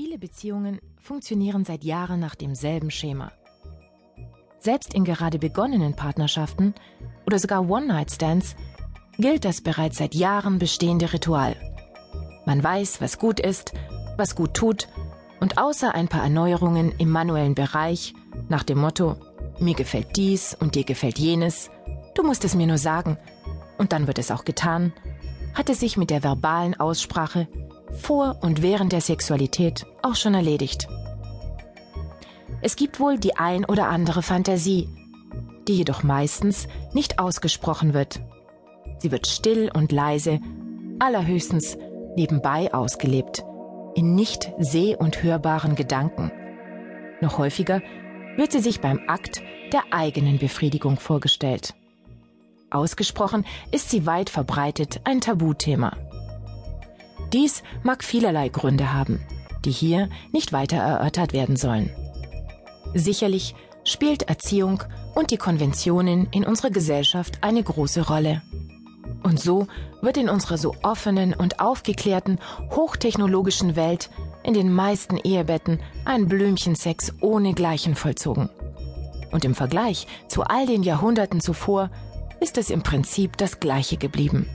Viele Beziehungen funktionieren seit Jahren nach demselben Schema. Selbst in gerade begonnenen Partnerschaften oder sogar One-Night-Stands gilt das bereits seit Jahren bestehende Ritual. Man weiß, was gut ist, was gut tut und außer ein paar Erneuerungen im manuellen Bereich nach dem Motto mir gefällt dies und dir gefällt jenes, du musst es mir nur sagen und dann wird es auch getan, hat es sich mit der verbalen Aussprache vor und während der Sexualität auch schon erledigt. Es gibt wohl die ein oder andere Fantasie, die jedoch meistens nicht ausgesprochen wird. Sie wird still und leise, allerhöchstens nebenbei ausgelebt, in nicht seh- und hörbaren Gedanken. Noch häufiger wird sie sich beim Akt der eigenen Befriedigung vorgestellt. Ausgesprochen ist sie weit verbreitet ein Tabuthema. Dies mag vielerlei Gründe haben, die hier nicht weiter erörtert werden sollen. Sicherlich spielt Erziehung und die Konventionen in unserer Gesellschaft eine große Rolle. Und so wird in unserer so offenen und aufgeklärten, hochtechnologischen Welt in den meisten Ehebetten ein Blümchensex ohne Gleichen vollzogen. Und im Vergleich zu all den Jahrhunderten zuvor ist es im Prinzip das Gleiche geblieben.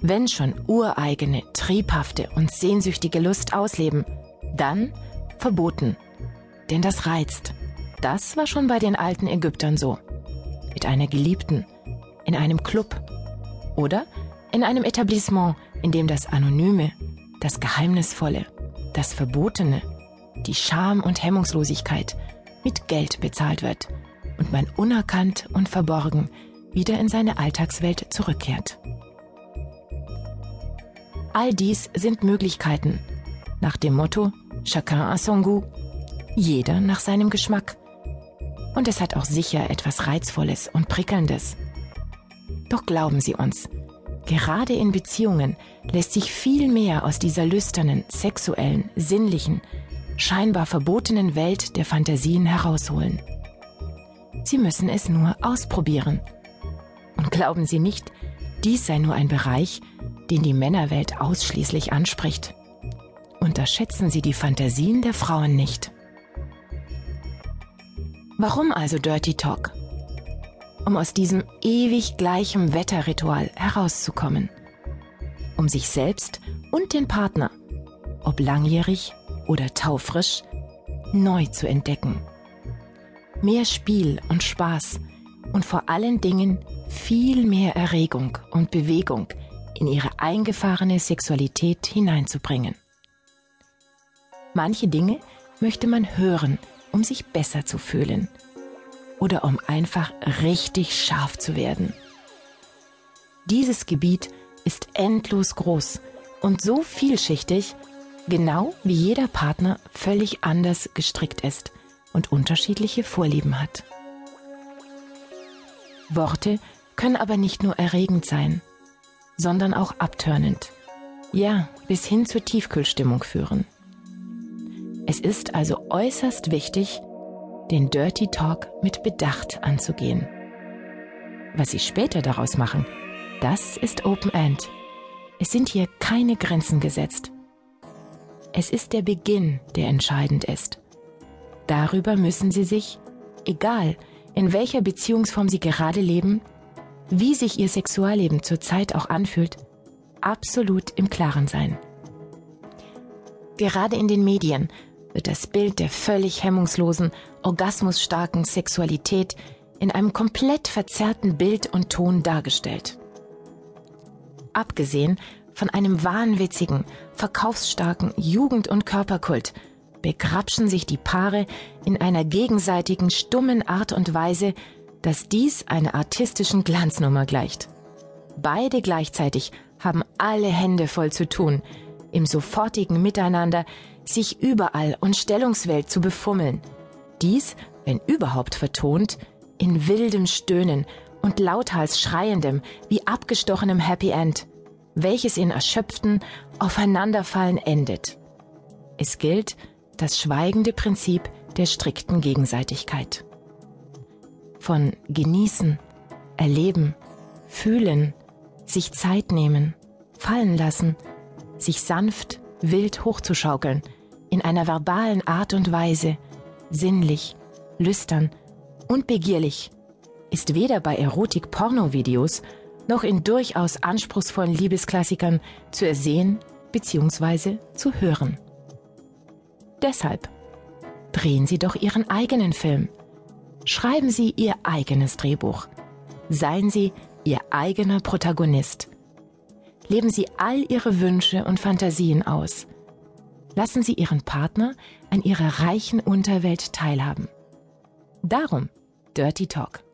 Wenn schon ureigene, triebhafte und sehnsüchtige Lust ausleben, dann verboten. Denn das reizt. Das war schon bei den alten Ägyptern so. Mit einer Geliebten, in einem Club oder in einem Etablissement, in dem das Anonyme, das Geheimnisvolle, das Verbotene, die Scham und Hemmungslosigkeit mit Geld bezahlt wird und man unerkannt und verborgen wieder in seine Alltagswelt zurückkehrt. All dies sind Möglichkeiten. Nach dem Motto Chacun à son goût. Jeder nach seinem Geschmack. Und es hat auch sicher etwas Reizvolles und Prickelndes. Doch glauben Sie uns, gerade in Beziehungen lässt sich viel mehr aus dieser lüsternen, sexuellen, sinnlichen, scheinbar verbotenen Welt der Fantasien herausholen. Sie müssen es nur ausprobieren. Und glauben Sie nicht, dies sei nur ein Bereich, den die Männerwelt ausschließlich anspricht. Unterschätzen Sie die Fantasien der Frauen nicht. Warum also Dirty Talk? Um aus diesem ewig gleichen Wetterritual herauszukommen. Um sich selbst und den Partner, ob langjährig oder taufrisch, neu zu entdecken. Mehr Spiel und Spaß und vor allen Dingen viel mehr Erregung und Bewegung in ihre eingefahrene Sexualität hineinzubringen. Manche Dinge möchte man hören, um sich besser zu fühlen oder um einfach richtig scharf zu werden. Dieses Gebiet ist endlos groß und so vielschichtig, genau wie jeder Partner völlig anders gestrickt ist und unterschiedliche Vorlieben hat. Worte können aber nicht nur erregend sein sondern auch abtörnend. Ja, bis hin zur Tiefkühlstimmung führen. Es ist also äußerst wichtig, den Dirty Talk mit Bedacht anzugehen. Was Sie später daraus machen, das ist Open End. Es sind hier keine Grenzen gesetzt. Es ist der Beginn, der entscheidend ist. Darüber müssen Sie sich, egal in welcher Beziehungsform Sie gerade leben, wie sich ihr Sexualleben zurzeit auch anfühlt, absolut im Klaren sein. Gerade in den Medien wird das Bild der völlig hemmungslosen, orgasmusstarken Sexualität in einem komplett verzerrten Bild und Ton dargestellt. Abgesehen von einem wahnwitzigen, verkaufsstarken Jugend- und Körperkult begrapschen sich die Paare in einer gegenseitigen stummen Art und Weise, dass dies einer artistischen Glanznummer gleicht. Beide gleichzeitig haben alle Hände voll zu tun, im sofortigen Miteinander sich überall und Stellungswelt zu befummeln. Dies, wenn überhaupt vertont, in wildem Stöhnen und lauthals schreiendem, wie abgestochenem Happy End, welches in erschöpften Aufeinanderfallen endet. Es gilt das schweigende Prinzip der strikten Gegenseitigkeit von genießen, erleben, fühlen, sich Zeit nehmen, fallen lassen, sich sanft, wild hochzuschaukeln, in einer verbalen Art und Weise, sinnlich, lüstern und begierlich, ist weder bei Erotik-Porno-Videos noch in durchaus anspruchsvollen Liebesklassikern zu ersehen bzw. zu hören. Deshalb drehen Sie doch Ihren eigenen Film. Schreiben Sie Ihr eigenes Drehbuch. Seien Sie Ihr eigener Protagonist. Leben Sie all Ihre Wünsche und Fantasien aus. Lassen Sie Ihren Partner an Ihrer reichen Unterwelt teilhaben. Darum Dirty Talk.